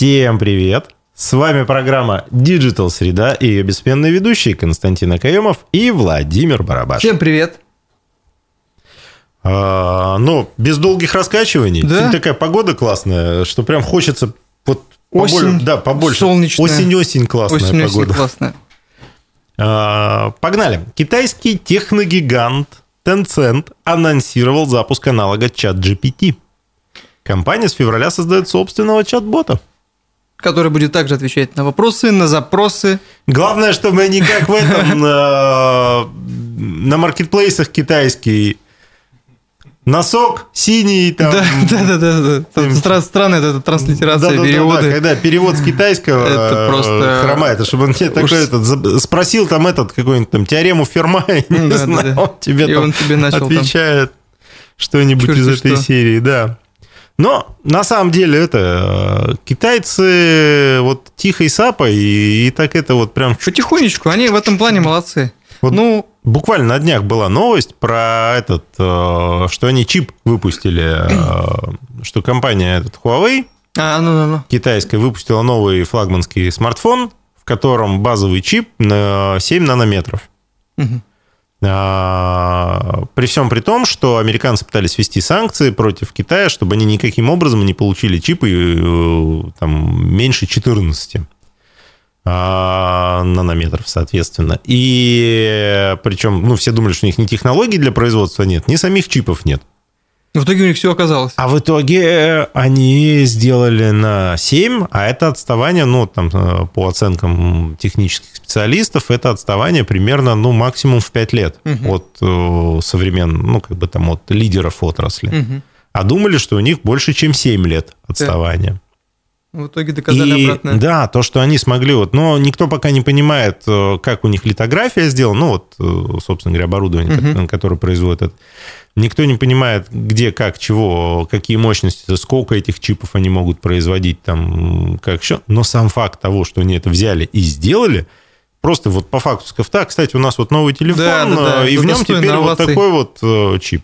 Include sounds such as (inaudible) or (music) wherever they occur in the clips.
Всем привет! С вами программа Digital Среда и ее бессменные ведущие Константин Акаемов и Владимир Барабаш. Всем привет! А, ну, без долгих раскачиваний. Да. Сегодня такая погода классная, что прям хочется вот Осень поболее- да, побольше. солнечная. Осень-осень классная Осень, осень погода. классная. А, Погнали. Китайский техногигант Tencent анонсировал запуск аналога ChatGPT. Компания с февраля создает собственного чат-бота. Который будет также отвечать на вопросы, на запросы. Главное, чтобы не как в этом (laughs) э, на маркетплейсах китайский носок синий там. Да, да, да, да, да. Стра- Странная эта транслитерация, Да-да-да-да, переводы. когда перевод с китайского (laughs) Это э, просто- хромает, чтобы он тебе такой этот, спросил там этот какой-нибудь там теорему Ферма, (laughs) не Да, знаю, да. он тебе начал отвечает что-нибудь из этой что. серии, да. Но на самом деле это э, китайцы вот тихой сапой и, и так это вот прям Потихонечку, они в этом плане молодцы. Вот Ну, Буквально на днях была новость про этот, э, что они чип выпустили, э, (clears throat) что компания этот Huawei а, ну, ну, ну. китайская выпустила новый флагманский смартфон, в котором базовый чип на 7 нанометров. Мгм. А, При всем при том, что американцы пытались ввести санкции против Китая, чтобы они никаким образом не получили чипы э, там, меньше 14 а, нанометров, соответственно. И причем, ну, все думали, что у них ни технологий для производства нет, ни самих чипов нет. В итоге у них все оказалось. А в итоге э, они сделали на 7, а это отставание, ну, там, э, по оценкам технических специалистов, это отставание примерно, ну, максимум в 5 лет Мгм. от э, современных, ну, как бы там, от лидеров отрасли. Мгм. А думали, что у них больше, чем 7 лет отставания. В итоге доказали И, обратное. да, то, что они смогли, вот, но никто пока не понимает, э, как у них литография сделана, ну, вот, собственно говоря, оборудование, ко- которое производит это. Никто не понимает, где, как, чего, какие мощности, сколько этих чипов они могут производить, там, как еще. Но сам факт того, что они это взяли и сделали, просто вот по факту сказав, так, кстати, у нас вот новый телефон, Да, да, да, э, и в это нем теперь вот оваций. такой вот э, чип.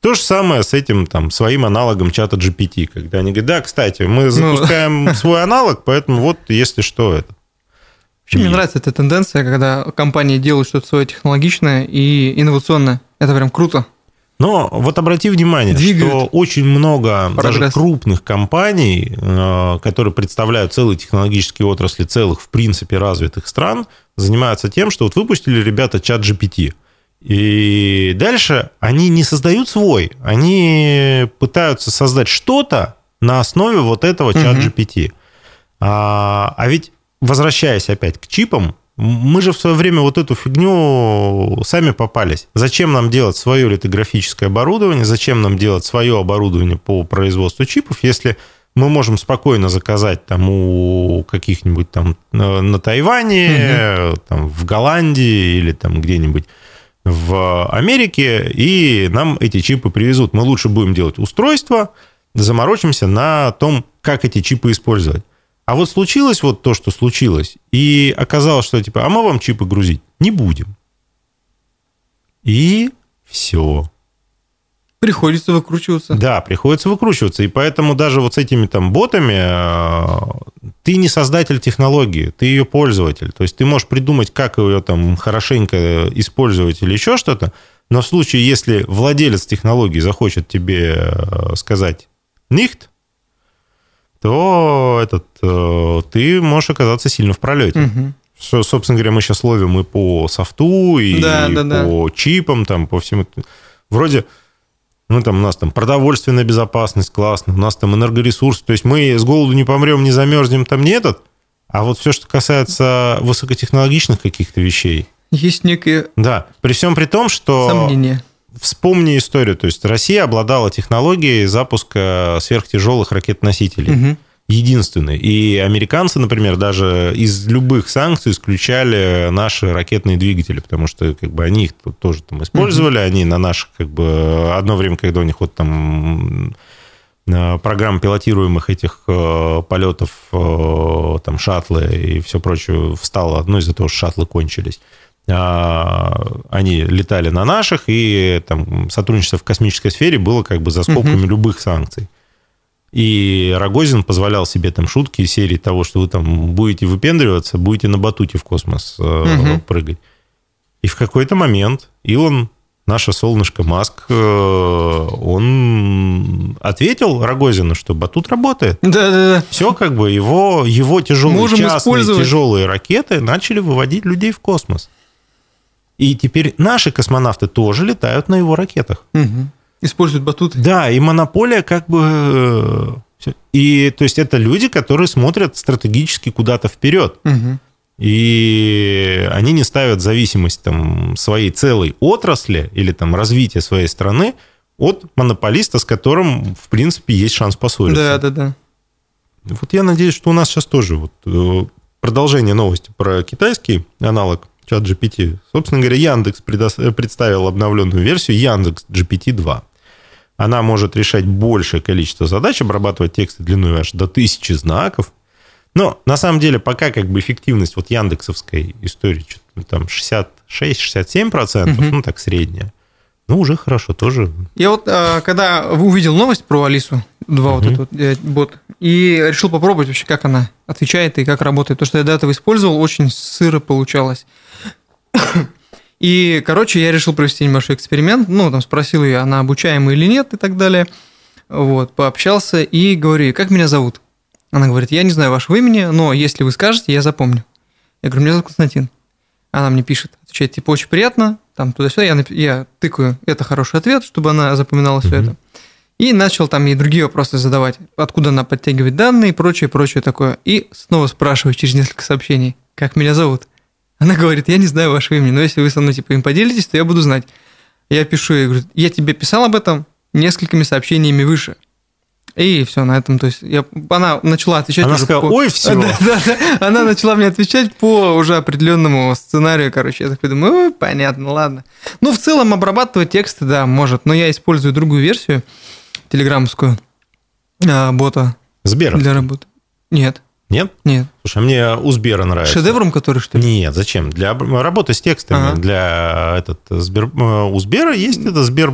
То же самое с этим там своим аналогом чата GPT, когда они говорят, да, кстати, мы Ну. запускаем свой аналог, поэтому вот если что это. Вообще, мне нравится эта тенденция, когда компании делают что-то свое технологичное и инновационное. Это прям круто. Но вот обрати внимание, Двигают. что очень много даже Прогресс. крупных компаний, э, которые представляют целые технологические отрасли целых, в принципе, развитых стран, занимаются тем, что вот выпустили ребята чат GPT. И дальше они не создают свой, они пытаются создать что-то на основе вот этого чат GPT. А, а ведь, возвращаясь опять к чипам, мы же в свое время вот эту фигню сами попались. Зачем нам делать свое литографическое оборудование, зачем нам делать свое оборудование по производству чипов, если мы можем спокойно заказать там у каких-нибудь там на, на Тайване, там в Голландии или там где-нибудь в Америке, и нам эти чипы привезут. Мы лучше будем делать устройства, заморочимся на том, как эти чипы использовать. А вот случилось вот то, что случилось, и оказалось, что типа, а мы вам чипы грузить не будем. И все. Приходится выкручиваться. Да, приходится выкручиваться. И поэтому даже вот с этими там ботами э, ты не создатель технологии, ты ее пользователь. То есть ты можешь придумать, как ее там хорошенько использовать или еще что-то, но в случае, если владелец технологии захочет тебе э, сказать «нихт», то этот, э, ты можешь оказаться сильно в пролете. Со- Собственно говоря, мы сейчас ловим и по софту, и Да, да, да. по чипам, там, по всему. Вроде, ну, там, у нас там продовольственная безопасность классно, у нас там энергоресурсы, то есть мы с голоду не помрем, не замерзнем, там не этот, а вот все, что касается высокотехнологичных каких-то вещей, Есть некие да, при всем при том, что... сомнения. Вспомни историю, то есть Россия обладала технологией запуска сверхтяжелых ракет-носителей. Мгм. единственный. И американцы, например, даже из любых санкций исключали наши ракетные двигатели, потому что как бы они их тоже там использовали, они на наших как бы одно время, когда у них вот там э, программ пилотируемых этих э, полетов, э, там шаттлы и все прочее встало, ну из-за того, что шаттлы кончились. А, Они летали на наших, и там сотрудничество в космической сфере было как бы за скобками любых санкций. И Рогозин позволял себе там шутки из серии того, что вы там будете выпендриваться, будете на батуте в космос Мгм. прыгать. И в какой-то момент Илон, наше солнышко Маск, э, он ответил Рогозину, что батут работает. Да-да-да. Все как бы его, его тяжелые Можем частные использовать. тяжелые ракеты начали выводить людей в космос. И теперь наши космонавты тоже летают на его ракетах. Мгм. Используют батуты. Да, и монополия как бы... э. И то есть это люди, которые смотрят стратегически куда-то вперед. Мгм. И они не ставят зависимость там, своей целой отрасли или там, развития своей страны от монополиста, с которым, в принципе, есть шанс поссориться. Да-да-да. Вот я надеюсь, что у нас сейчас тоже вот э, продолжение новости про китайский аналог чат GPT. Собственно говоря, Яндекс э, представил обновленную версию Яндекс GPT-2. Она может решать большее количество задач, обрабатывать тексты длиной аж до тысячи знаков. Но на самом деле пока как бы эффективность вот яндексовской истории что-то там 66-67%, Мгм. ну так средняя. Ну, уже хорошо, тоже. Я вот, а, когда увидел новость про Алису, два вот Мгм. этот вот, э, бот, и решил попробовать вообще, как она отвечает и как работает. То, что я до этого использовал, очень сыро получалось. И, короче, я решил провести небольшой эксперимент. Ну, там спросил ее, она обучаемая или нет и так далее. Вот, пообщался и говорю, ей, как меня зовут? Она говорит, я не знаю вашего имени, но если вы скажете, я запомню. Я говорю, меня зовут Константин. Она мне пишет, отвечает, типа, очень приятно, там туда-сюда. Я, я тыкаю, это хороший ответ, чтобы она запоминала все это. И начал там ей другие вопросы задавать, откуда она подтягивает данные и прочее, прочее такое. И снова спрашиваю через несколько сообщений, как меня зовут. Она говорит, я не знаю вашего имени, но если вы со мной типа им поделитесь, то я буду знать. Я пишу ей, говорю, я тебе писал об этом несколькими сообщениями выше. И все на этом, то есть я, она начала отвечать Она уже сказала, по- ой, все. (laughs) Да, да, да. Она начала мне отвечать по уже определенному сценарию, короче. Я такой думаю, «Ой, понятно, ладно. Ну, в целом, обрабатывать тексты, да, может. Но я использую другую версию, телеграммскую, а, бота Сбер. для работы. Нет, Нет? нет. Слушай, а мне у Сбера нравится. Шедевром, который, что ли? Нет, зачем? Для работы с текстами, Ага. для этот Сбер, э, у Сбера есть это Сбер,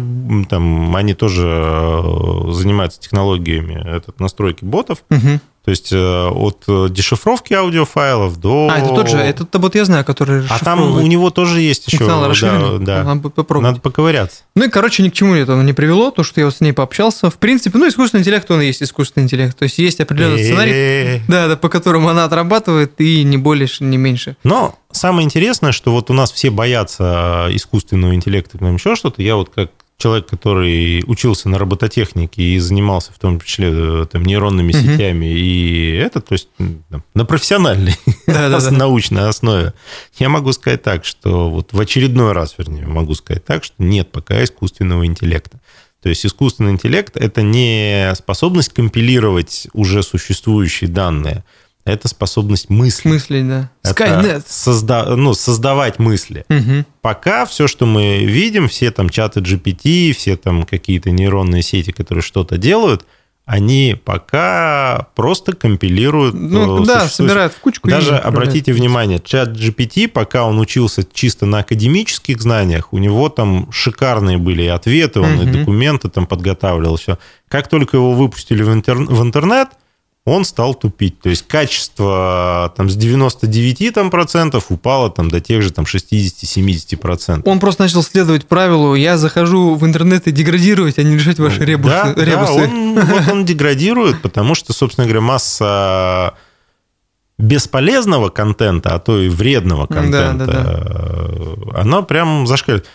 там они тоже э, занимаются технологиями этот, настройки ботов. Мгм. То есть э, от э, дешифровки аудиофайлов до... А, это тот же, это вот я знаю, который А там у него тоже есть еще... Да, да. Надо попробовать. Надо поковыряться. Ну и, короче, ни к чему это не привело, то, что я вот с ней пообщался. В принципе, ну, искусственный интеллект, он и есть искусственный интеллект. То есть есть определенный сценарий, Э, да, да, по которому она отрабатывает, и не больше, не меньше. Но самое интересное, что вот у нас все боятся искусственного интеллекта, там еще что-то. Я вот как человек, который учился на робототехнике и занимался в том числе э, там, нейронными Мгм. сетями и это, то есть там, на профессиональной (laughs) Да, да, да. (laughs) научной основе, я могу сказать так, что вот в очередной раз, вернее, могу сказать так, что нет пока искусственного интеллекта. То есть искусственный интеллект – это не способность компилировать уже существующие данные, это способность мыслить. Мыслить, да. Skynet. созда- ну, создавать мысли. Мгм. Пока все, что мы видим, все там чаты GPT, все там какие-то нейронные сети, которые что-то делают, они пока просто компилируют. Ну, э, да, собирают в кучку. и Даже обратите внимание, чат GPT, пока он учился чисто на академических знаниях, у него там шикарные были и ответы, он и Мгм. документы там подготавливал, все. Как только его выпустили в, интер- в интернет, он стал тупить. То есть качество там с 99 там, процентов упало там, до тех же там 60-70 процентов. Он просто начал следовать правилу, я захожу в интернет и деградировать, а не решать ваши ребусы. Да, да, ребусы. он, вот он деградирует, потому что, собственно говоря, масса бесполезного контента, а то и вредного Да, контента, да, э, она прям зашкаливает.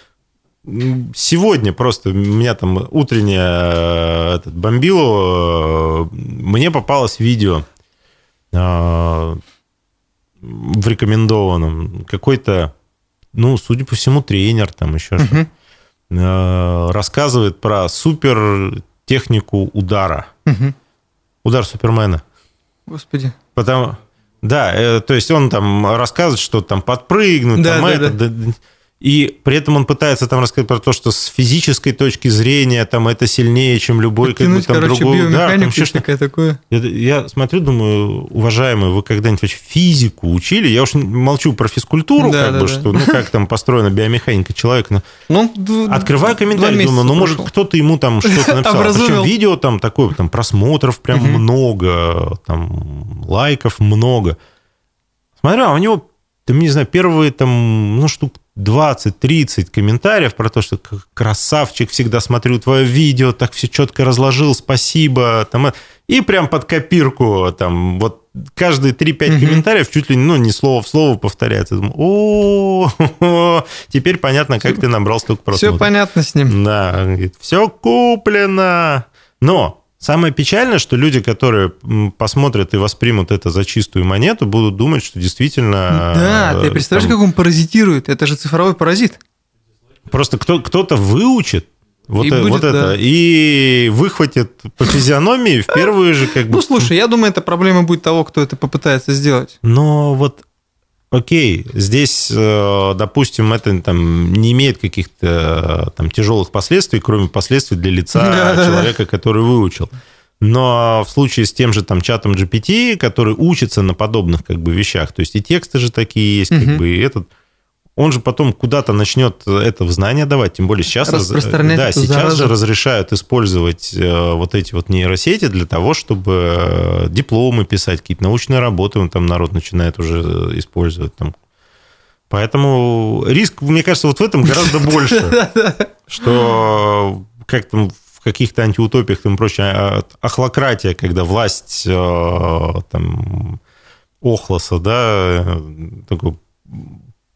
Сегодня просто у меня там утреннее э, этот, бомбило, э, мне попалось видео э, в рекомендованном. Какой-то, ну, судя по всему, тренер там еще что-то Мгм. э, рассказывает про супер технику удара. Мгм. Удар Супермена. Господи. Потому, да, э, то есть он там рассказывает, что там подпрыгнуть, Да, там да, это. да. И при этом он пытается там рассказать про то, что с физической точки зрения там это сильнее, чем любой как бы, там короче, другой. Да, там еще что- такое я, я смотрю, думаю, уважаемые, вы когда-нибудь вообще физику учили? Я уж молчу про физкультуру, Да, как да, бы, да. что, ну, как там построена биомеханика человека. но Ну, Открываю комментарий, думаю, ну, может, кто-то ему там (laughs) что-то написал. Причем видео там такое, там просмотров прям много, там лайков много. Смотрю, а у него, там, не знаю, первые там, ну, штук 20-30 комментариев про то, что красавчик, всегда смотрю твое видео, так все четко разложил, спасибо. Там, э, и прям под копирку, там, вот каждые 3-5 Мгм. комментариев чуть ли ну, не слово в слово повторяется. Думаю, о, теперь понятно, как ты набрал столько Все просмотров. понятно с ним. Да, все куплено. Но самое печальное, что люди, которые посмотрят и воспримут это за чистую монету, будут думать, что действительно... Да, э, ты представляешь, там как он паразитирует? Это же цифровой паразит. Просто кто, кто-то выучит вот, И э- будет, вот это да. и выхватит по физиономии в первые же как бы... Ну, слушай, я думаю, это проблема будет того, кто это попытается сделать. Но вот, окей, здесь, э, допустим, это там не имеет каких-то э, там тяжелых последствий, кроме последствий для лица (laughs) человека, который выучил. Но в случае с тем же там чатом GPT, который учится на подобных как бы вещах, то есть и тексты же такие есть, как бы, и этот, он же потом куда-то начнет это в знания давать, тем более сейчас, Распространять да, сейчас заразу. же разрешают использовать э, вот эти вот нейросети для того, чтобы э, дипломы писать, какие-то научные работы, он там народ начинает уже э, использовать там. Поэтому риск, мне кажется, вот в этом гораздо (laughs) больше, что как там в каких-то антиутопиях там прочее, а, охлократия, когда власть э, там Охлоса, да, э, такой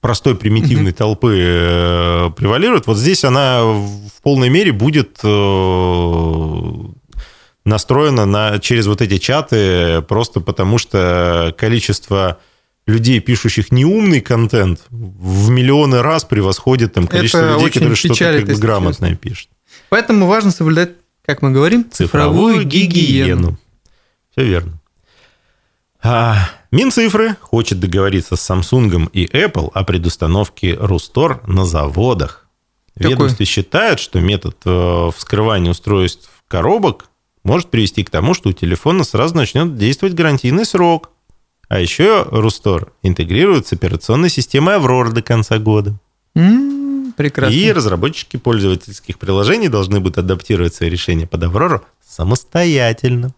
простой примитивной толпы э, превалирует, вот здесь она в полной мере будет э, настроена на, через вот эти чаты, просто потому что количество людей, пишущих неумный контент, в миллионы раз превосходит там, количество Это людей, которые что-то как бы грамотное пишут. Поэтому важно соблюдать, как мы говорим, Цифровую гигиену. Все верно. А, Минцифры хочет договориться с Samsung и Apple о предустановке Рустор на заводах. В Какой? ведомстве считают, что метод э, вскрывания устройств коробок может привести к тому, что у телефона сразу начнет действовать гарантийный срок. А еще Рустор интегрирует с операционной системой Аврора до конца года. М, Прекрасно. И разработчики пользовательских приложений должны будут адаптировать свои решения под Аврору самостоятельно.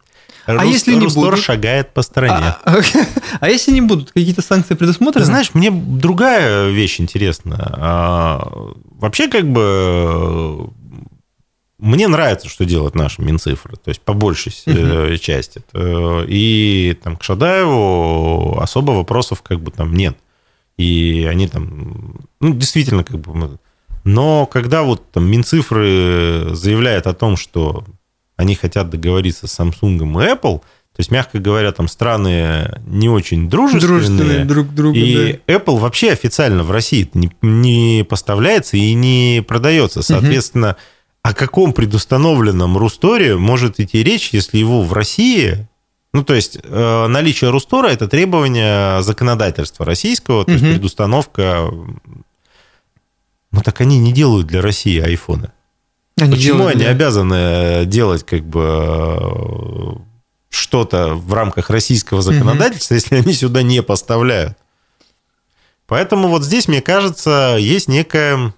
А если не Рустор будут? шагает по стране. А, (laughs) а если не будут, какие-то санкции предусмотрены? Ты знаешь, мне другая вещь интересна. А, Вообще, как бы, мне нравится, что делают наши Минцифры, то есть по большей э, части. Э, И там к Шадаеву особо вопросов как бы там нет. И они там, ну, действительно, как бы... Но когда вот там Минцифры заявляют о том, что они хотят договориться с Samsung и Apple, то есть, мягко говоря, там страны не очень дружественные, Дружественные друг другу, и Apple вообще официально в России не, не поставляется и не продается. Соответственно, о каком предустановленном Русторе может идти речь, если его в России... Ну, то есть, э, наличие Рустора – это требование законодательства российского, то есть Мгм. предустановка... Ну, так они не делают для России айфоны. Они Почему делают они обязаны делать как бы э, что-то в рамках российского законодательства, если они сюда не поставляют? Поэтому вот здесь, мне кажется, есть некое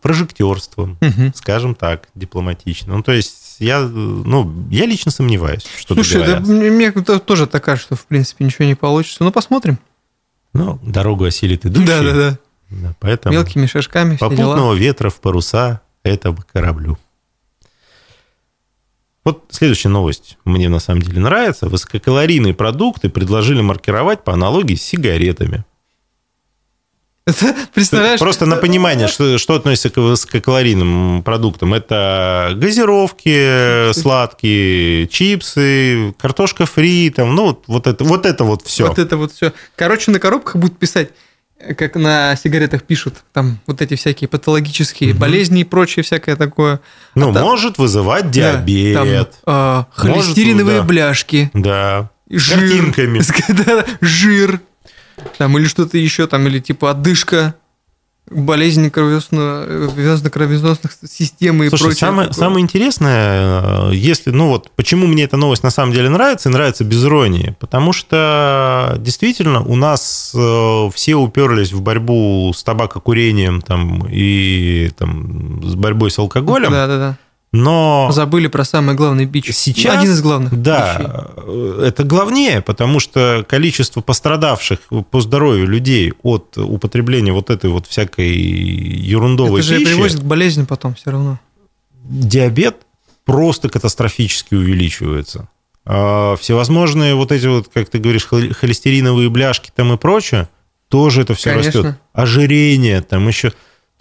прожектерство, Мгм. скажем так, дипломатично. Ну, то есть я, э, ну, я лично сомневаюсь, что Слушай, да, мне, тоже так кажется, что в принципе ничего не получится. Ну, посмотрим. Ну, дорогу осилит идущий. Да, да, да. Да, поэтому Мелкими шажками все дела. попутного ветра в паруса этого кораблю. Вот следующая новость мне на самом деле нравится. Высококалорийные продукты предложили маркировать по аналогии с сигаретами. Это, представляешь? Просто на понимание, что, что относится к высококалорийным продуктам. Это газировки сладкие, чипсы, картошка фри, там, ну, вот- вот это вот, это вот все. Вот это вот все. Короче, на коробках будут писать, как на сигаретах пишут, там вот эти всякие патологические Мгм. болезни и прочее всякое такое. ну, а там- может вызывать Да, диабет. там, а, Может, холестериновые да. бляшки. Да. Жир. Картинками. (laughs) Да, жир. Там или что-то еще, там, или типа отдышка. Болезни кровеносных систем и Слушай, прочее. самое, такое. самое интересное, э, если, ну вот, почему мне эта новость на самом деле нравится, и нравится без иронии, потому что действительно у нас э, все уперлись в борьбу с табакокурением там, и там, с борьбой с алкоголем, Да, да, да. Но... Забыли про самый главный бич. Сейчас, Один из главных. бичей. Да, э, это главнее, потому что количество пострадавших по здоровью людей от употребления вот этой вот всякой ерундовой Это же пищи, приводит к болезням потом все равно. диабет просто катастрофически увеличивается. А Всевозможные вот эти вот, как ты говоришь, хол- холестериновые бляшки там и прочее, тоже это все Конечно. растет. Ожирение там еще...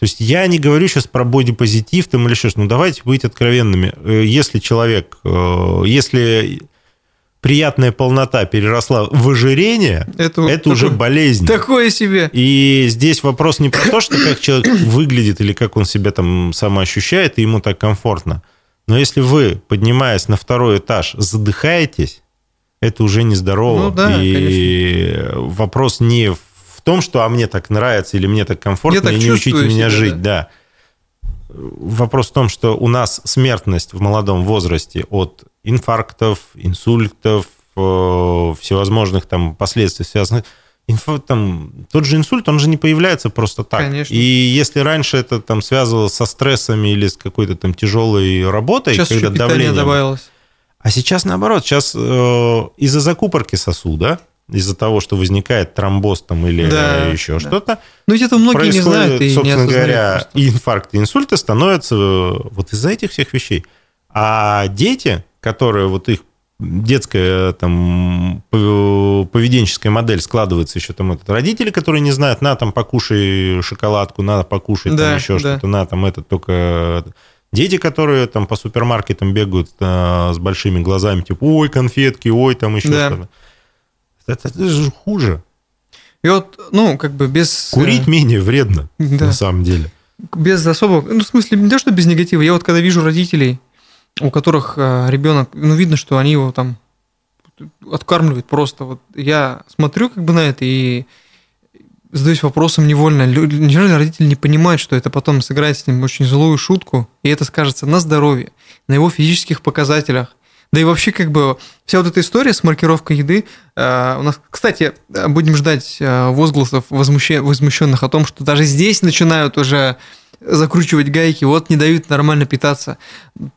То есть я не говорю сейчас про бодипозитив там или что-то, ну давайте быть откровенными. Э, Если человек, э, если приятная полнота переросла в ожирение, Это, это уже такое- болезнь. Такое себе. И здесь вопрос не про то, что как человек выглядит или как он себя там самоощущает, и ему так комфортно. Но если вы, поднимаясь на второй этаж, задыхаетесь, это уже нездорово. Ну да, и вопрос не в том, что а мне так нравится или мне так комфортно, Я так и не учите меня себя, жить, да. Вопрос в том, что у нас смертность в молодом возрасте от инфарктов, инсультов, э, всевозможных там последствий связанных. Там, тот же инсульт, он же не появляется просто так. Конечно. И если раньше это там связывалось со стрессами или с какой-то там тяжелой работой, Сейчас когда еще давление... добавилось. А сейчас наоборот, сейчас э, из-за закупорки сосуда, из-за того, что возникает тромбоз там или Да, еще да. что-то, Ну, ведь это многие не знают и не собственно осознают говоря, просто. и инфаркты, и инсульты становятся э, вот из-за этих всех вещей. А дети, которые вот их детская там пов- поведенческая модель складывается еще там этот родители, которые не знают, на там покушай шоколадку, на покушай Да, там еще да. что-то, на там это только дети, которые там по супермаркетам бегают э, с большими глазами, типа, ой, конфетки, ой, там еще Да. что-то. Это, это же хуже. И вот, ну, как бы без... э, Курить менее вредно, Да. на самом деле. без особого, ну, в смысле, не то, что без негатива. Я вот когда вижу родителей, у которых ребенок, ну, видно, что они его там откармливают просто. Вот я смотрю как бы на это и задаюсь вопросом невольно. Неужели родители не понимают, что это потом сыграет с ним очень злую шутку, и это скажется на здоровье, на его физических показателях. Да и вообще, как бы, вся вот эта история с маркировкой еды, э, у нас, кстати, э, будем ждать э, возгласов возмуще- возмущенных о том, что даже здесь начинают уже закручивать гайки, вот не дают нормально питаться.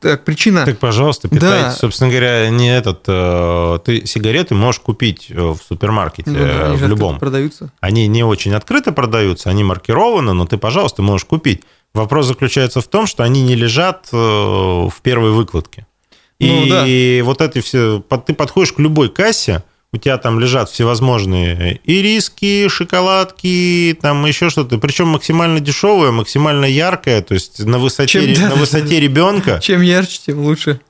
Так, причина... Так, пожалуйста, Да. питайтесь. Собственно говоря, не этот... э, Ты сигареты можешь купить э, в супермаркете, Ну да, они в любом. продаются. Они не очень открыто продаются, они маркированы, но ты, пожалуйста, можешь купить. Вопрос заключается в том, что они не лежат в первой выкладке. Ну, И вот это все... Ты подходишь к любой кассе, у тебя там лежат всевозможные ириски, шоколадки, там еще что-то. Причем максимально дешевое, максимально яркое, то есть на высоте, Чем- да, на да, высоте ребенка. Чем ярче, тем лучше.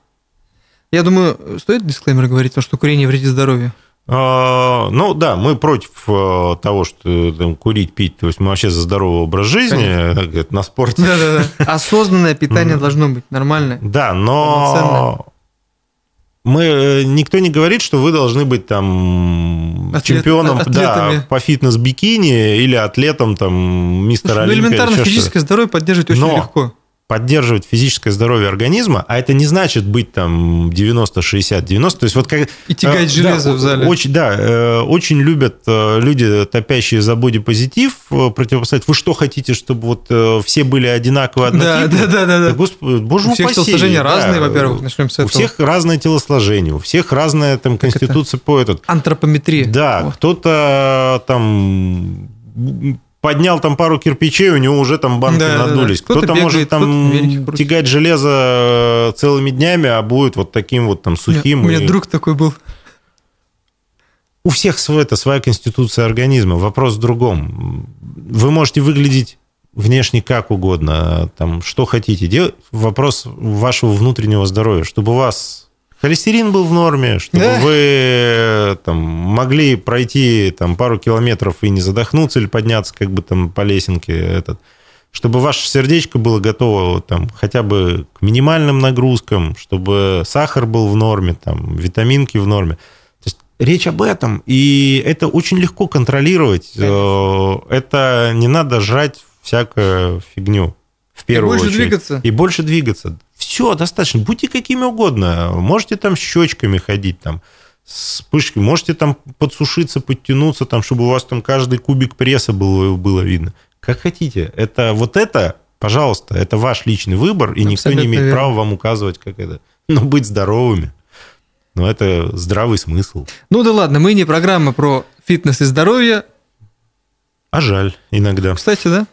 Я думаю, стоит дисклеймер говорить, то, что курение вредит здоровью. А, Ну да, мы против э, того, что там, курить, пить, то есть мы вообще за здоровый образ жизни, как это, на спорте. Да-да-да. (laughs) Осознанное питание должно быть нормальное. Да, но мы э, никто не говорит, что вы должны быть там Атлет- чемпионом атлетами. да, по фитнес-бикини или атлетом там мистер Слушай, ну, Олимпия. элементарно еще что-то. физическое здоровье поддерживать очень Но легко. Поддерживать физическое здоровье организма, а это не значит быть там 90, 60, 90. То есть вот как... И тягать э, железо да, в зале. Очень, да, э, очень любят э, люди, топящие за бодипозитив, э, противопоставить. Вы что хотите, чтобы вот э, все были одинаковые, Да, однотипные? да, да, да, да. Господи, боже У всех упаси, телосложения да. разные, во-первых, начнем с У этого. всех разное телосложение, у всех разная там конституция по этот. Антропометрия. Да, Вот. кто-то там поднял там пару кирпичей, у него уже там банки Да, да, да. надулись. Кто-то Кто-то, бегает, может там крутится. тягать железо целыми днями, а будет вот таким вот там У меня- сухим. У меня и- друг такой был. У всех свой, это своя конституция организма. Вопрос в другом. Вы можете выглядеть внешне как угодно, там, что хотите делать. Вопрос вашего внутреннего здоровья, чтобы у вас холестерин был в норме, чтобы Да. вы там, могли пройти там, пару километров и не задохнуться или подняться как бы там по лесенке. Этот, чтобы ваше сердечко было готово там, хотя бы к минимальным нагрузкам, чтобы сахар был в норме, там, витаминки в норме. То есть речь об этом, и это очень легко контролировать. Э, Это не надо жрать всякую фигню. В первую больше очередь. двигаться. И больше двигаться. Все, достаточно. Будьте какими угодно. Можете там щечками ходить, там, с пышкой. Можете там подсушиться, подтянуться, там, чтобы у вас там каждый кубик пресса было, было видно. Как хотите. Это вот это, пожалуйста, это ваш личный выбор, и никто Абсолютно не имеет верно. права вам указывать, как это. Но быть здоровыми. Но это здравый смысл. Ну да ладно, мы не программа про фитнес и здоровье. А жаль иногда. Кстати, да?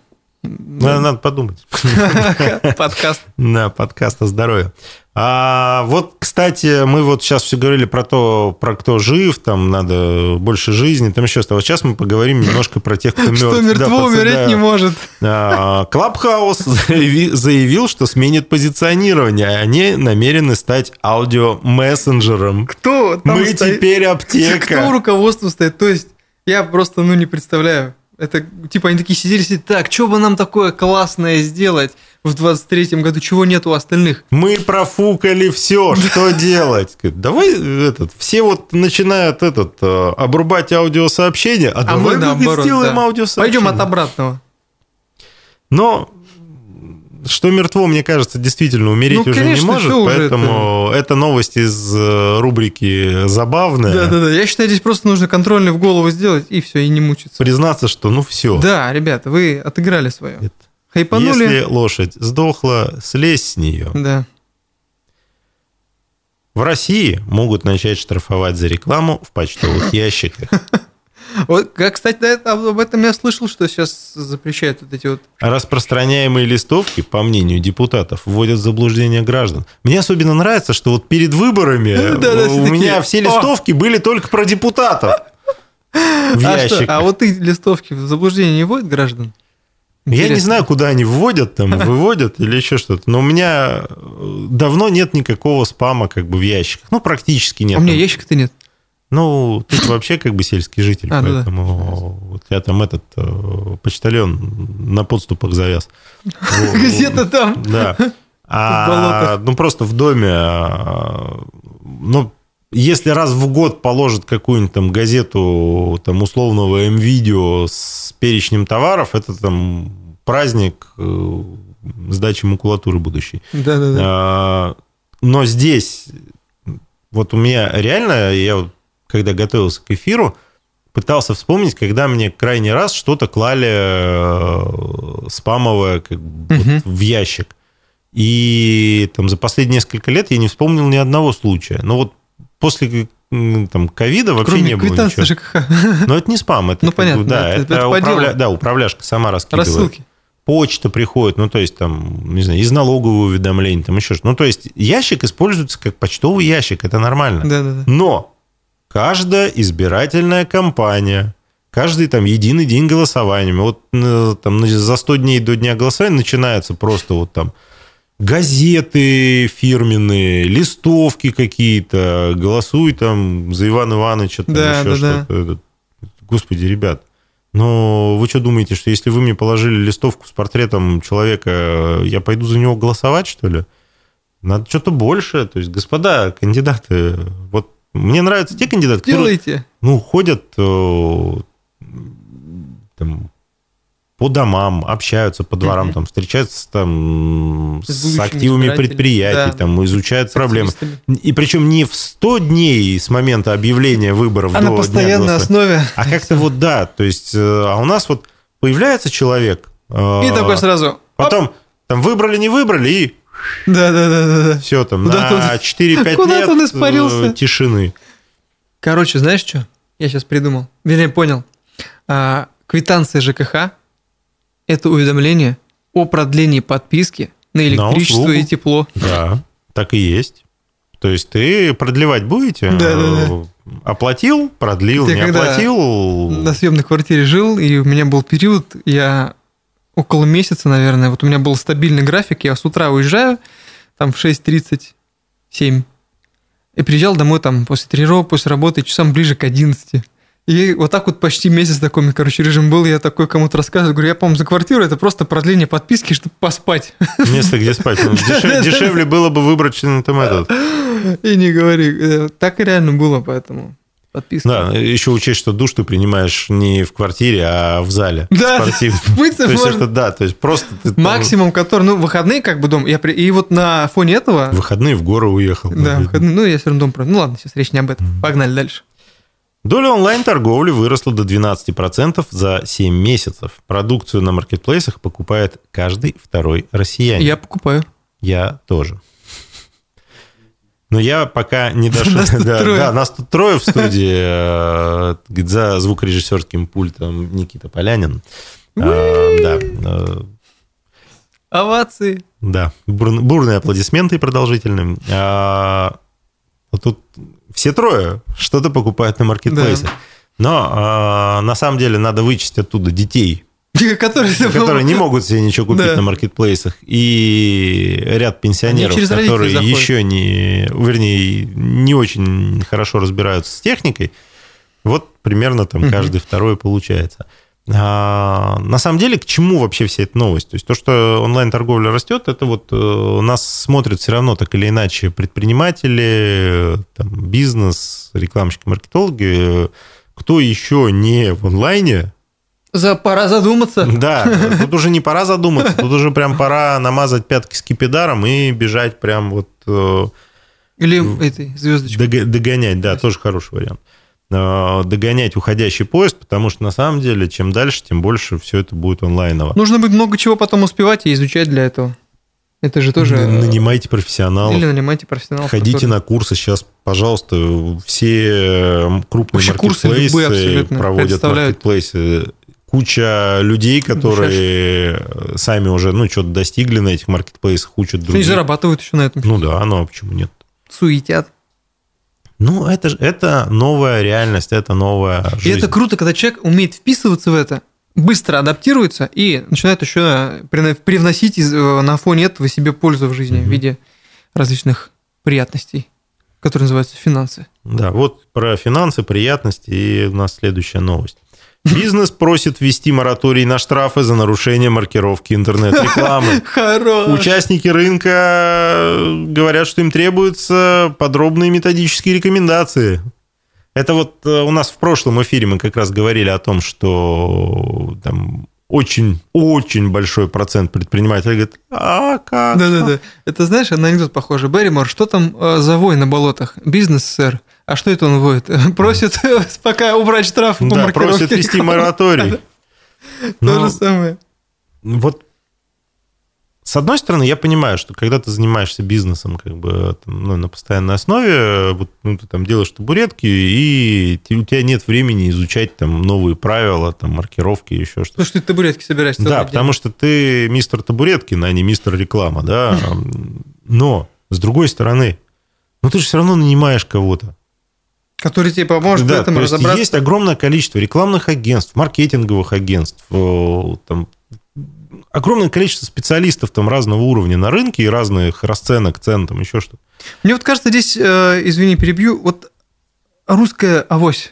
Надо, надо подумать. (laughs) Подкаст. (laughs) Да, подкаст о здоровье. А вот, кстати, мы вот сейчас все говорили про то, про кто жив, там надо больше жизни, там еще что. Вот сейчас мы поговорим немножко про тех, кто мертв. (laughs) Что мертво умереть да. не может. А, Клабхаус заяви- заявил, что сменит позиционирование, и они намерены стать аудиомессенджером. Кто Мы стоит? теперь Кто аптека. у руководства стоит? То есть, я просто, ну, не представляю. Это, типа, они такие сидели, сидели, так, что бы нам такое классное сделать в 23-м году, чего нет у остальных? Мы профукали все, что делать? Давай этот, все вот начинают этот э, обрубать аудиосообщения, а, А давай мы наоборот, сделаем да. аудиосообщение. Пойдем от обратного. Но что мертво, мне кажется, действительно умереть Ну, уже конечно, не может, поэтому это новость из э, рубрики «Забавная». Да-да-да, я считаю, здесь просто нужно контрольный в голову сделать, и все, и не мучиться. Признаться, что ну все. Да, ребята, вы отыграли свое. Хайпанули. Если лошадь сдохла, слезь с нее. Да. В России могут начать штрафовать за рекламу в почтовых ящиках. Вот, кстати, об этом я слышал, что сейчас запрещают вот эти вот... Распространяемые листовки, по мнению депутатов, вводят в заблуждение граждан. Мне особенно нравится, что вот перед выборами (laughs) все у такие, меня все «О!» листовки были только про депутатов. В А, что, ящиках. а вот их листовки в заблуждение не вводят граждан? Я не Интересно. знаю, куда они вводят, там, (laughs) выводят или еще что-то. Но у меня э, давно нет никакого спама как бы в ящиках. Ну, практически нет. А у меня ящика-то нет. Ну, ты вообще как бы сельский житель, А, ну да. поэтому вот я там этот э, почтальон на подступах завяз. (laughs) Где-то там. Да. (laughs) А, ну, просто в доме, а, ну, если раз в год положат какую-нибудь там газету там условного М-видео с перечнем товаров, это там праздник э, сдачи макулатуры будущей. Да-да-да. А, Но здесь, вот у меня реально, я вот, когда готовился к эфиру, пытался вспомнить, когда мне крайний раз что-то клали э, спамовое как бы, вот в ящик. И там за последние несколько лет я не вспомнил ни одного случая. Но вот после там ковида вообще Кроме не было ничего. ЖКХ. Но это не спам, это, Ну, бы, понятно, да, это- это, это управля- да, управляшка сама раскидывает Рассылки. почта приходит, ну, то есть, там, не знаю, из налогового уведомления, там еще что Ну, то есть, ящик используется как почтовый ящик, это нормально. Да-да-да. Но каждая избирательная кампания, каждый там единый день голосования, вот э, там на- за 100 дней до дня голосования начинается просто вот там газеты фирменные, листовки какие-то, голосуй там за Ивана Ивановича, там Да, еще да, да. что-то. Это- Господи, ребят, но вы что думаете, что если вы мне положили листовку с портретом человека, я пойду за него голосовать, что ли? Надо что-то больше. То есть, господа кандидаты, вот мне нравятся те кандидаты, которые Делайте. ну, ходят э, там, по домам, общаются по дворам, там, встречаются там С с, активами предприятий, Да. там, изучают С проблемы. И причем не в 100 дней с момента объявления выборов А до на дня постоянной голосования. основе. А как-то вот да, то есть, э, а у нас вот появляется человек, э, И такой сразу. оп. потом там выбрали, не выбрали, и Да-да-да. все там Куда-то на он- 4-5 куда-то лет он испарился. э, тишины. Короче, знаешь что? Я сейчас придумал. Вернее, понял. А, квитанция ЖКХ – это уведомление о продлении подписки на электричество услугу. и тепло. Да, так и есть. То есть ты продлевать будете? Да-да-да. Э, Оплатил, продлил, Я не когда оплатил. На съемной квартире жил, и у меня был период, я около месяца, наверное, вот у меня был стабильный график, я с утра уезжаю, там в 6.37, и приезжал домой там после тренировок, после работы, часам ближе к 11. И вот так вот почти месяц такой, короче, режим был, я такой кому-то рассказываю, говорю, я, по-моему, за квартиру, это просто продление подписки, чтобы поспать. Место, где спать. Ну, деше- Дешевле было бы выбрать член там этот. И не говори. Э, Так и реально было, поэтому... подписка. Да, еще учесть, что душ ты принимаешь не в квартире, а в зале. Да, спортивном. (laughs) То есть можно. это да, то есть просто ты там Максимум, который, ну, выходные как бы дом. Я при... И вот на фоне этого... выходные в горы уехал. Да, выходные, ну, я все равно дом про. Ну, ладно, сейчас речь не об этом. Погнали дальше. Доля онлайн-торговли выросла до 12% за 7 месяцев. Продукцию на маркетплейсах покупает каждый второй россиянин. Я покупаю. Я тоже. Но я пока не дошел. Нас тут да, трое. да, нас тут трое в студии. э, За звукорежиссерским пультом Никита Полянин. А, Да, э, Овации. да, бур- бурные аплодисменты продолжительные. А, Тут все трое что-то покупают на маркетплейсе. Но на самом деле надо вычесть оттуда детей, (laughs) Которые... которые не могут себе ничего купить Да. на маркетплейсах, и ряд пенсионеров, которые еще не, вернее, не очень хорошо разбираются с техникой. Вот примерно там Мгм. каждый второй получается. А, на самом деле, к чему вообще вся эта новость? То есть то, что онлайн-торговля растет, это вот э, нас смотрят все равно так или иначе предприниматели, там, бизнес, рекламщики, маркетологи. Кто еще не в онлайне, За, пора задуматься. да, тут уже не пора задуматься, тут уже прям пора намазать пятки скипидаром и бежать прям вот э, Или этой звездочкой. дог- догонять, да, тоже хороший вариант. Э, Догонять уходящий поезд, потому что на самом деле, чем дальше, тем больше все это будет онлайново. Нужно будет много чего потом успевать и изучать для этого. Это же тоже... Н- Нанимайте профессионалов. Или нанимайте профессионалов. Ходите которые- на курсы сейчас, пожалуйста, все э, крупные Вообще курсы любые маркетплейсы абсолютно проводят маркетплейсы. Куча людей, которые э, сами уже, ну, что-то достигли на этих маркетплейсах, учат Они других. зарабатывают еще на этом. Ну да, ну а почему нет? Суетят. Ну, это же это новая реальность, это новая И жизнь. это круто, когда человек умеет вписываться в это, быстро адаптируется и начинает еще прина- привносить из- э, на фоне этого себе пользу в жизни в Мгм. виде различных приятностей, которые называются финансы. Да, вот про финансы, приятности, и у нас следующая новость. Бизнес просит ввести мораторий на штрафы за нарушение маркировки интернет-рекламы. (laughs) Хорош. Участники рынка говорят, что им требуются подробные методические рекомендации. Это вот э, у нас в прошлом эфире мы как раз говорили о том, что там очень-очень большой процент предпринимателей говорит, а как? Да-да-да. Это знаешь, на анекдот похоже. Берримор, что там э, за вой на болотах? Бизнес, сэр. А что это он воет? (laughs) Просит (laughs) пока убрать штраф по Да, просят вести мораторий. (laughs) То Но же самое. вот с одной стороны, я понимаю, что когда ты занимаешься бизнесом как бы там, ну, на постоянной основе, вот, ну, ты там делаешь табуретки, и у тебя нет времени изучать там новые правила, там маркировки, еще что-то. Потому что ты табуретки собираешь Да, день. потому что ты мистер Табуреткин, а не мистер реклама, да. Но, с другой стороны, ну ты же все равно нанимаешь кого-то. Который тебе поможет в Да, этом то есть разобраться. есть огромное количество рекламных агентств, маркетинговых агентств, э, там, огромное количество специалистов там разного уровня на рынке и разных расценок, цен, там еще что-то. Мне вот кажется, здесь, э, извини, перебью, вот русская авось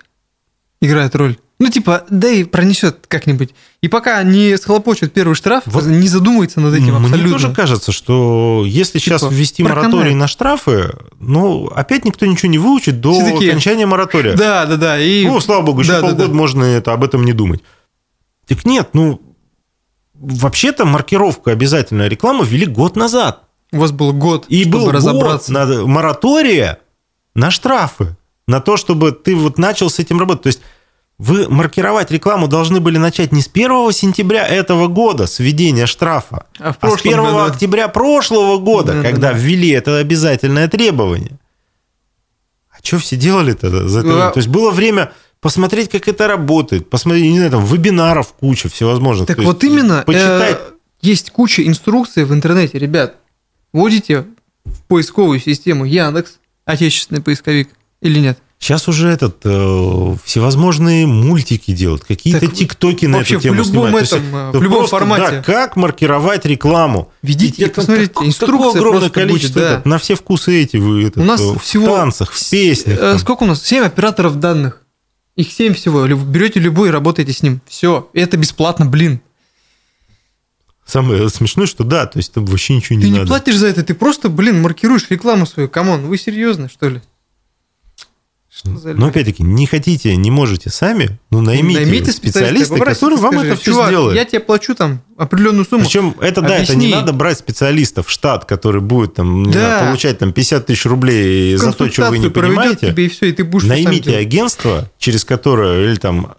играет роль. Ну, типа, да и пронесет как-нибудь. И пока не схлопочет первый штраф, Вот не задумывается над этим Мне абсолютно. тоже кажется, что если сейчас Типа, ввести проканает. мораторий на штрафы, ну, опять никто ничего не выучит до Все такие, окончания моратория. Да, да, да. И... Ну, слава богу, еще Да, да, полгода да. можно это, об этом не думать. Так нет, ну, вообще-то маркировку обязательная реклама ввели год назад. У вас был год, И чтобы был разобраться. год на моратория на штрафы, на то, чтобы ты вот начал с этим работать. То есть вы маркировать рекламу должны были начать не с 1 сентября этого года, с введения штрафа, А а с прошлом 1 году- октября прошлого года, Да, да, когда да. ввели это обязательное требование. А что все делали тогда? за это Ну, время? а- То есть было время посмотреть, как это работает, посмотреть, не знаю, там, вебинаров куча всевозможных. Так То есть вот именно, Почитать. э, есть куча инструкций в интернете, ребят. Вводите в поисковую систему Яндекс, отечественный поисковик, или нет? Сейчас уже этот э, всевозможные мультики делают, какие-то Так тиктоки на эту тему в любом снимают. То есть этом, э, это в любом просто, формате. да, как маркировать рекламу. Введите и это посмотрите, так- инструкция такое огромное просто будет, количество. да. этот, на все вкусы эти вы этот, У нас э, всего... в танцах, в песнях. Э. Сколько у нас? 7 операторов данных. Их 7 всего. Берете любой и работаете с ним. Все. Это бесплатно, блин. Самое смешное, что да, то есть там вообще ничего не ты не надо. платишь за это, ты просто, блин, маркируешь рекламу свою. Come on, вы серьезно, что ли? Что за Но люди? опять-таки, не хотите, не можете сами, ну наймите, Наймите специалиста, попросите, который вам скажи, это все «Чувак, сделает. Я тебе плачу там определенную сумму. Причем это, да, это не Объясни. надо брать специалиста в штат, который будет там, Да. знаю, получать там 50 тысяч рублей за то, что вы не понимаете. тебе, и все, и ты будешь Наймите агентство, через которое, или там,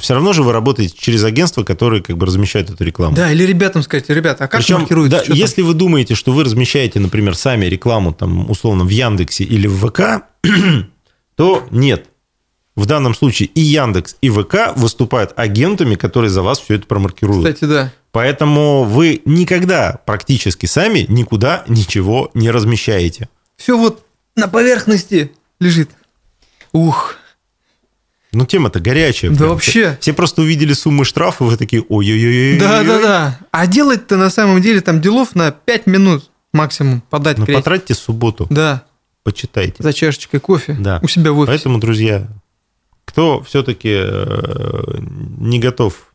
все равно же вы работаете через агентство, которое как бы размещает эту рекламу. Да, или ребятам сказать, ребята, а как Причем, маркируется? да, там? если вы думаете, что вы размещаете, например, сами рекламу, там, условно, в Яндексе или в ВК, (clears throat) то нет. В данном случае и Яндекс, и ВК выступают агентами, которые за вас все это промаркируют. Кстати, да. Поэтому вы никогда практически сами никуда ничего не размещаете. Все вот на поверхности лежит. Ух, Ну, тема-то горячая. Да прям. вообще. Все просто увидели суммы штрафа, вы такие, ой-ой-ой. да-да-да. А делать-то на самом деле там делов на 5 минут максимум подать Ну, потратьте субботу, Да, почитайте. за чашечкой кофе Да. у себя в офисе. Поэтому, друзья, кто все-таки не готов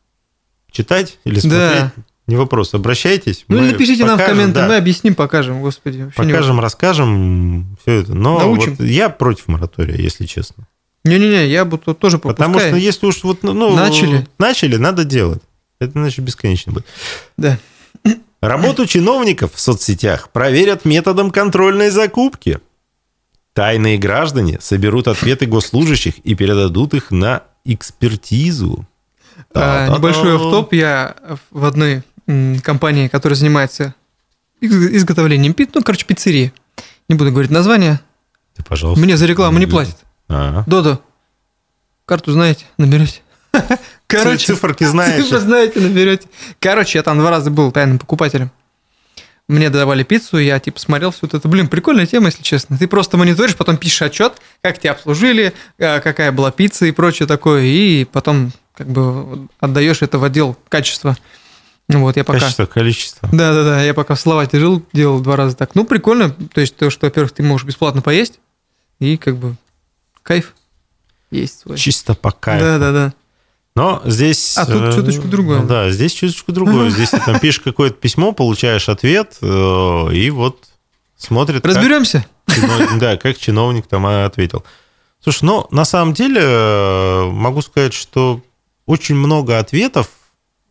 читать или смотреть, Да. не вопрос, обращайтесь. Ну, или напишите нам в покажем, комменты, да, мы объясним, покажем, господи. покажем, расскажем все это. Но Научим. вот я против моратория, если честно. Не-не-не, я бы тут тоже Потому пропускаю. что если уж вот, ну, Начали. начали, надо делать. Это иначе бесконечно будет. Да. Работу чиновников в соцсетях проверят методом контрольной закупки. Тайные граждане соберут ответы госслужащих и передадут их на экспертизу. А. Небольшой автоп. Я в одной компании, которая занимается из- изготовлением пит, ну, короче, пиццерии. Не буду говорить название. Ты, пожалуйста. Мне за рекламу не платят. А. Додо, карту знаете, наберете. Короче, циферки знаешь. Цифры знаете, наберете. Короче, я там два раза был тайным покупателем. Мне давали пиццу, я типа смотрел все это. Блин, прикольная тема, если честно. Ты просто мониторишь, потом пишешь отчет, как тебя обслужили, э, какая была пицца и прочее такое, и потом как бы отдаешь это в отдел качества. Вот, я пока... Качество, количество. Да, да, да. Я пока в Словакии жил, делал два раза так. Ну, прикольно. То есть, то, что, во-первых, ты можешь бесплатно поесть, и как бы кайф есть свой. Чисто по кайфу. Да, да, да. Но здесь... А тут э, чуточку другое. Да, здесь чуточку другое. (laughs) Здесь ты там пишешь какое-то письмо, получаешь ответ, э, и вот смотрит... Разберемся? Да, как чиновник там ответил. Слушай, ну, на самом деле, э, могу сказать, что очень много ответов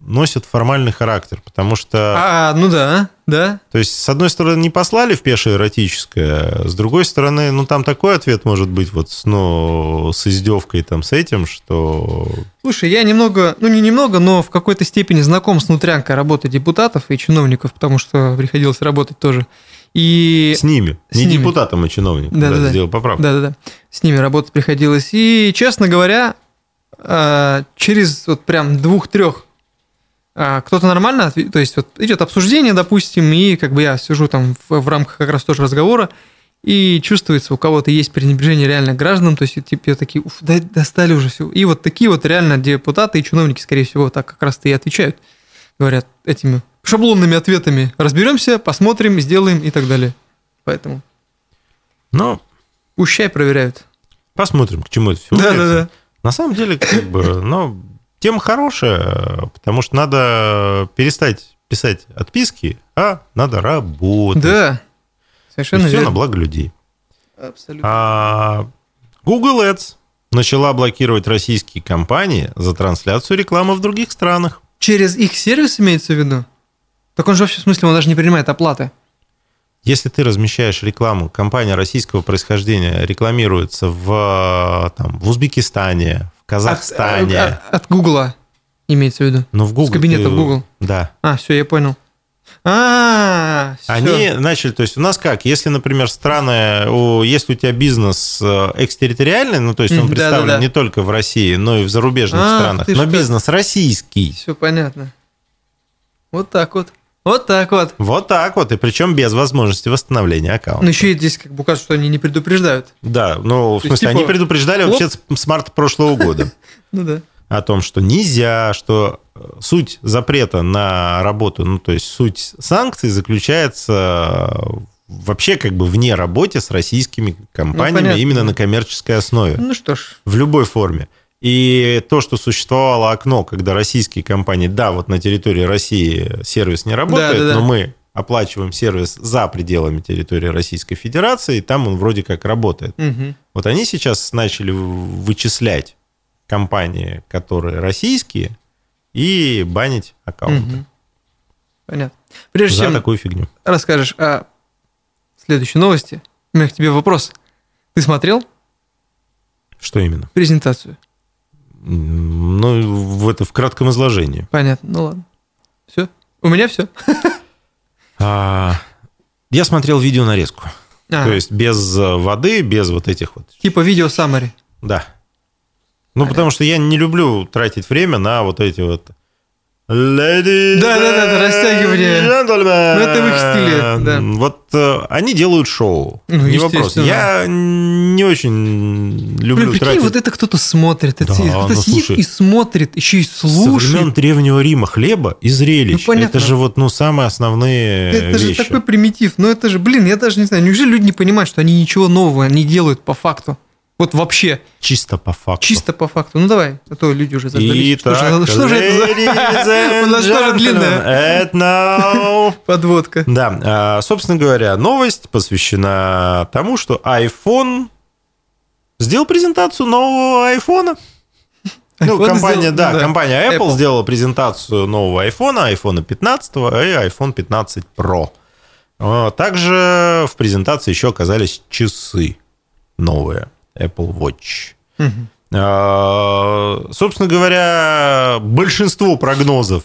носят формальный характер, потому что, А, ну да, да. то есть, с одной стороны, не послали в пешее эротическое, с другой стороны, ну, там такой ответ может быть вот с, ну, с издевкой там с этим, что... Слушай, я немного, ну не немного, но в какой-то степени знаком с внутрянкой работы депутатов и чиновников, потому что приходилось работать тоже. И С ними, С не ними. депутатом, а чиновником, Да-да-да. да, сделал поправку. Да-да-да. С ними работать приходилось. И, честно говоря, а, через вот прям двух-трех кто-то нормально, то есть вот идет обсуждение, допустим, и как бы я сижу там в, в рамках как раз тоже разговора, и чувствуется, у кого-то есть пренебрежение реально к гражданам, то есть типа такие, уф, да, достали уже все. И вот такие вот реально депутаты и чиновники, скорее всего, так как раз-то и отвечают. Говорят этими шаблонными ответами. Разберемся, посмотрим, сделаем и так далее. Поэтому Но пущай проверяют. посмотрим, к чему это все Да-да-да. На самом деле, как бы, ну, тема хорошая, потому что надо перестать писать отписки, а надо работать. Да, И совершенно все на верно. благо людей. Абсолютно. А Google Ads начала блокировать российские компании за трансляцию рекламы в других странах. Через их сервис имеется в виду? Так он же вообще, в смысле, он даже не принимает оплаты. Если ты размещаешь рекламу, компания российского происхождения рекламируется в, там, в Узбекистане, в Казахстане. От, от- от Гугла имеется в виду. но в Google с кабинета ты- в Google. Да. А, все, я понял. А. Они начали, то есть у нас как, если, например, страны, у- если у тебя бизнес э, экстерриториальный, ну то есть он представлен не только в России, но и в зарубежных Ах, странах, но бизнес российский. Все понятно. Вот так вот. Вот так вот. Вот так вот, и причем без возможности восстановления аккаунта. Ну, еще и здесь как бы указывают, что они не предупреждают. Да, ну, в То есть, смысле, они типа, предупреждали хлоп. вообще с марта прошлого года (laughs) Ну да. о том, что нельзя, что э, суть запрета на работу, ну, то есть суть санкций заключается э, вообще как бы вне работе с российскими компаниями понятно. именно на коммерческой основе. Ну что ж. в любой форме. И то, что существовало окно, когда российские компании, да, вот на территории России сервис не работает, Да-да-да. но мы оплачиваем сервис за пределами территории Российской Федерации, и там он вроде как работает. Мгм. Вот они сейчас начали вычислять компании, которые российские, и банить аккаунты Мгм. Понятно. Прежде за чем такую фигню. расскажешь о следующей новости, у меня к тебе вопрос. Ты смотрел Что именно? презентацию? Ну, в это в кратком изложении. Понятно. Ну ладно. Все? У меня все. А, я смотрел видео нарезку. То есть без э, воды, без вот этих вот. Типа видео summary. Да. Ну, потому что я не люблю тратить время на вот эти вот... Ladies Да-да-да, это растягивание. and gentlemen. Ну, это в их стиле, да. Вот э, они делают шоу. Ну, не вопрос. Я не очень люблю Блин, тратить... вот это кто-то смотрит. Это Да, кто-то ну, сидит слушай, и смотрит, еще и Со времен слушает. Древнего Рима хлеба и зрелищ. Ну, понятно. это же вот, ну, самые основные Это же вещи. такой примитив. Но это же, блин, я даже не знаю, неужели люди не понимают, что они ничего нового не делают по факту? Вот вообще, Чисто по факту. чисто по факту. Ну давай, а то люди уже заждались. Что Итак, же- что же это за... (laughs) У нас тоже длинная now- (laughs) подводка. Да, а, собственно говоря, новость посвящена тому, что iPhone сделал презентацию нового айфона. Ну, iPhone компания, сделал- да, да, компания Apple, Apple. сделала презентацию нового iPhone, iPhone 15 и iPhone 15 Pro. А, Также в презентации еще оказались часы новые, Apple Watch. А, Собственно говоря, большинство прогнозов,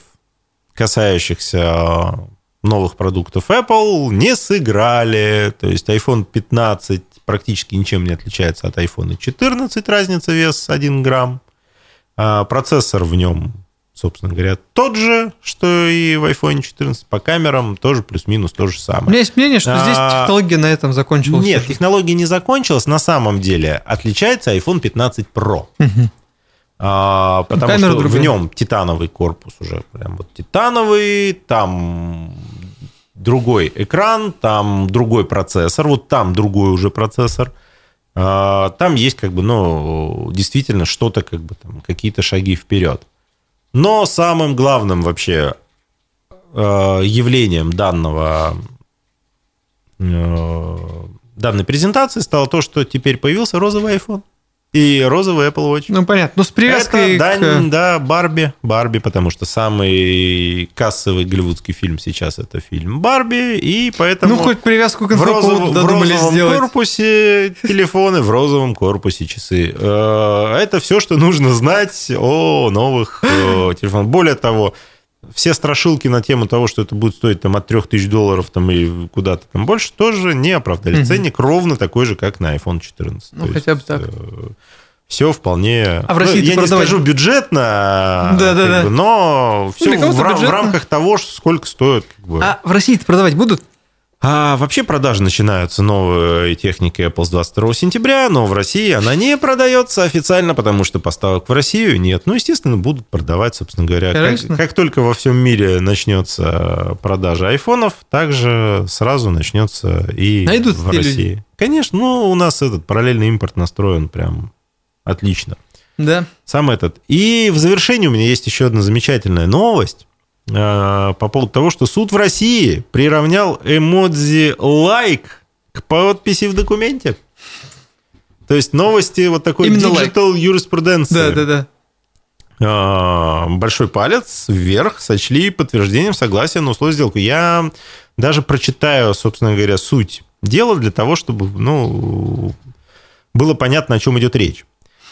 касающихся новых продуктов Apple, не сыграли. То есть iPhone 15 практически ничем не отличается от iPhone 14, разница вес 1 грамм. А Процессор в нем, собственно говоря, тот же, что и в iPhone 14. По камерам тоже плюс-минус то же У самое. меня есть мнение, что здесь А, технология на этом закончилась. Нет, уже. технология не закончилась. На самом деле отличается iPhone 15 Pro. А, потому камера что другая. в нем титановый корпус уже прям вот титановый, там другой экран, там другой процессор, вот там другой уже процессор. А, Там есть как бы, ну, действительно что-то как бы там, какие-то шаги вперед. Но самым главным вообще э, явлением данного э, данной презентации стало то, что теперь появился розовый iPhone и розовый Apple Watch. Ну, понятно. Но с привязкой Это к... да, Барби. Барби, потому что самый кассовый голливудский фильм сейчас это фильм Барби, и поэтому Ну, хоть привязку к в, розов- в розовом сделать. корпусе телефоны, в розовом корпусе часы. Э, Это все, что нужно знать о новых э, телефонах. Более того, все страшилки на тему того, что это будет стоить там, от 3000 долларов там, и куда-то там больше, тоже не оправдали. Ценник ровно такой же, как на iPhone 14. Ну, хотя бы так. все вполне... А в России ну, я не продавать- скажу бюджетно, Да-да-да. как бы, но все кого-то в, в рамках того, сколько стоит. Как бы. А в России-то продавать будут? А вообще продажи начинаются новой техники Apple с 22 сентября, но в России она не продается официально, потому что поставок в Россию нет. Ну, естественно, будут продавать, собственно говоря. Конечно. Как, как только во всем мире начнется продажа айфонов, также сразу начнется и Найдутся в России. Конечно, ну, у нас этот параллельный импорт настроен прям отлично. Да. Сам этот. И в завершении у меня есть еще одна замечательная новость э, по поводу того, что суд в России приравнял эмодзи лайк к подписи в документе. То есть новости вот такой Именно digital юриспруденции. Да, да, да. А, большой палец вверх сочли подтверждением согласия на условия сделки. Я даже прочитаю, собственно говоря, суть дела для того, чтобы ну, было понятно, о чем идет речь.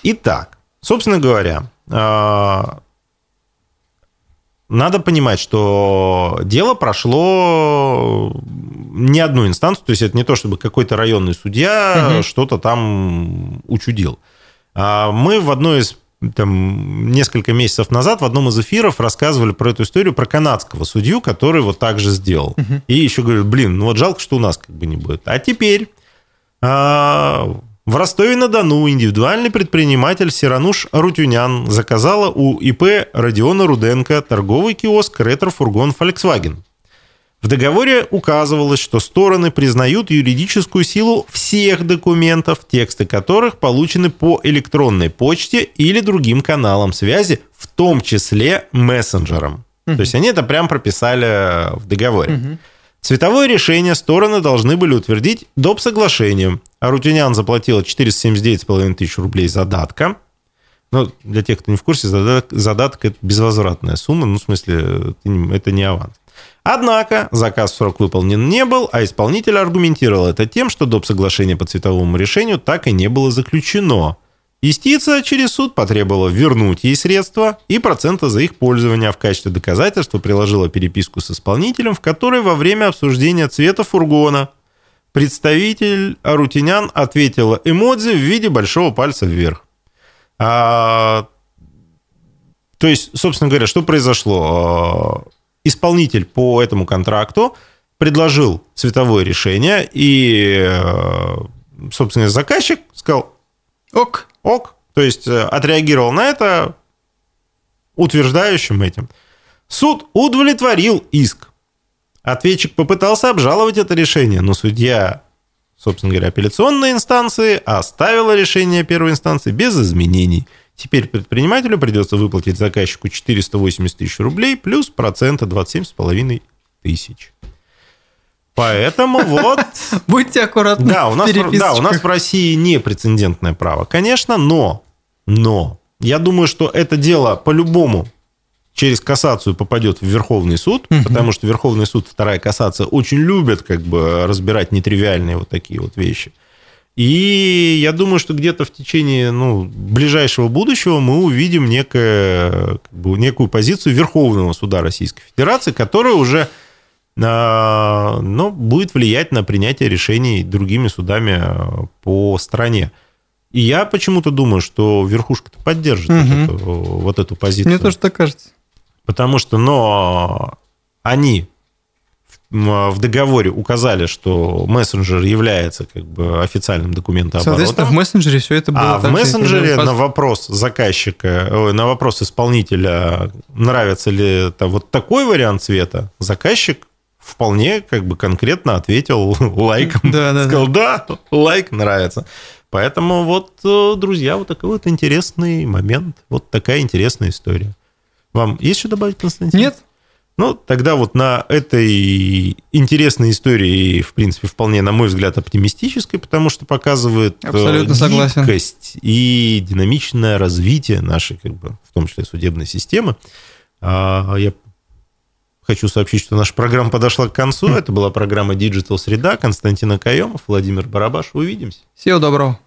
Итак, собственно говоря, а, надо понимать, что дело прошло не одну инстанцию, то есть это не то, чтобы какой-то районный судья Мгм. что-то там учудил. А Мы в одной из там, несколько месяцев назад в одном из эфиров рассказывали про эту историю про канадского судью, который вот так же сделал. И еще говорят, блин, ну вот жалко, что у нас как бы не будет. А теперь а, в Ростове-на-Дону индивидуальный предприниматель Сирануш Рутюнян заказала у ИП Родиона Руденко торговый киоск ретро-фургон Volkswagen. В договоре указывалось, что стороны признают юридическую силу всех документов, тексты которых получены по электронной почте или другим каналам связи, в том числе мессенджерам. То есть они это прям прописали в договоре. Цветовое решение стороны должны были утвердить доп. соглашением. Арутюнян заплатила 479,5 тысяч рублей задатка. Ну, для тех, кто не в курсе, задаток, задаток – это безвозвратная сумма, ну, в смысле, это не аванс. Однако заказ в срок выполнен не был, а исполнитель аргументировал это тем, что доп. соглашение по цветовому решению так и не было заключено. Юстиция через суд потребовала вернуть ей средства и процента за их пользование, а в качестве доказательства приложила переписку с исполнителем, в которой во время обсуждения цвета фургона представитель Арутинян ответила эмодзи в виде большого пальца вверх. А, то есть, собственно говоря, что произошло? А, исполнитель по этому контракту предложил цветовое решение, и, э, собственно, заказчик сказал, ок, ок, то есть э, отреагировал на это утверждающим этим. Суд удовлетворил иск. Ответчик попытался обжаловать это решение, но судья, собственно говоря, апелляционной инстанции оставила решение первой инстанции без изменений. Теперь предпринимателю придется выплатить заказчику 480 тысяч рублей плюс процента 27,5 тысяч. Поэтому вот... (laughs) Будьте аккуратны да, у нас, да, у нас в России не прецедентное право, конечно, но, но я думаю, что это дело по-любому через кассацию попадет в Верховный суд, угу. потому что Верховный суд, вторая кассация, очень любят как бы разбирать нетривиальные вот такие вот вещи. И я думаю, что где-то в течение ну, ближайшего будущего мы увидим некое, как бы, некую позицию Верховного суда Российской Федерации, которая уже но будет влиять на принятие решений другими судами а, по стране. И я почему-то думаю, что верхушка-то поддержит угу. вот, эту, вот эту позицию. Мне тоже так кажется. Потому что, но они в договоре указали, что мессенджер является как бы официальным документом Соответственно, в мессенджере все это было. А в мессенджере на вопрос заказчика, на вопрос исполнителя, нравится ли это вот такой вариант цвета, заказчик вполне как бы конкретно ответил (laughs) лайком. Да, да, Сказал, да, лайк нравится. Поэтому вот, э, друзья, вот такой вот интересный момент, вот такая интересная история. Вам есть что добавить, Константин? Нет. Ну, тогда вот на этой интересной истории, в принципе, вполне, на мой взгляд, оптимистической, потому что показывает э, Абсолютно гибкость и динамичное развитие нашей, как бы, в том числе судебной системы. А, я Хочу сообщить, что наша программа подошла к концу. (laughs) Это была программа Digital Среда. Константин Акаемов, Владимир Барабаш. Увидимся. Всего доброго.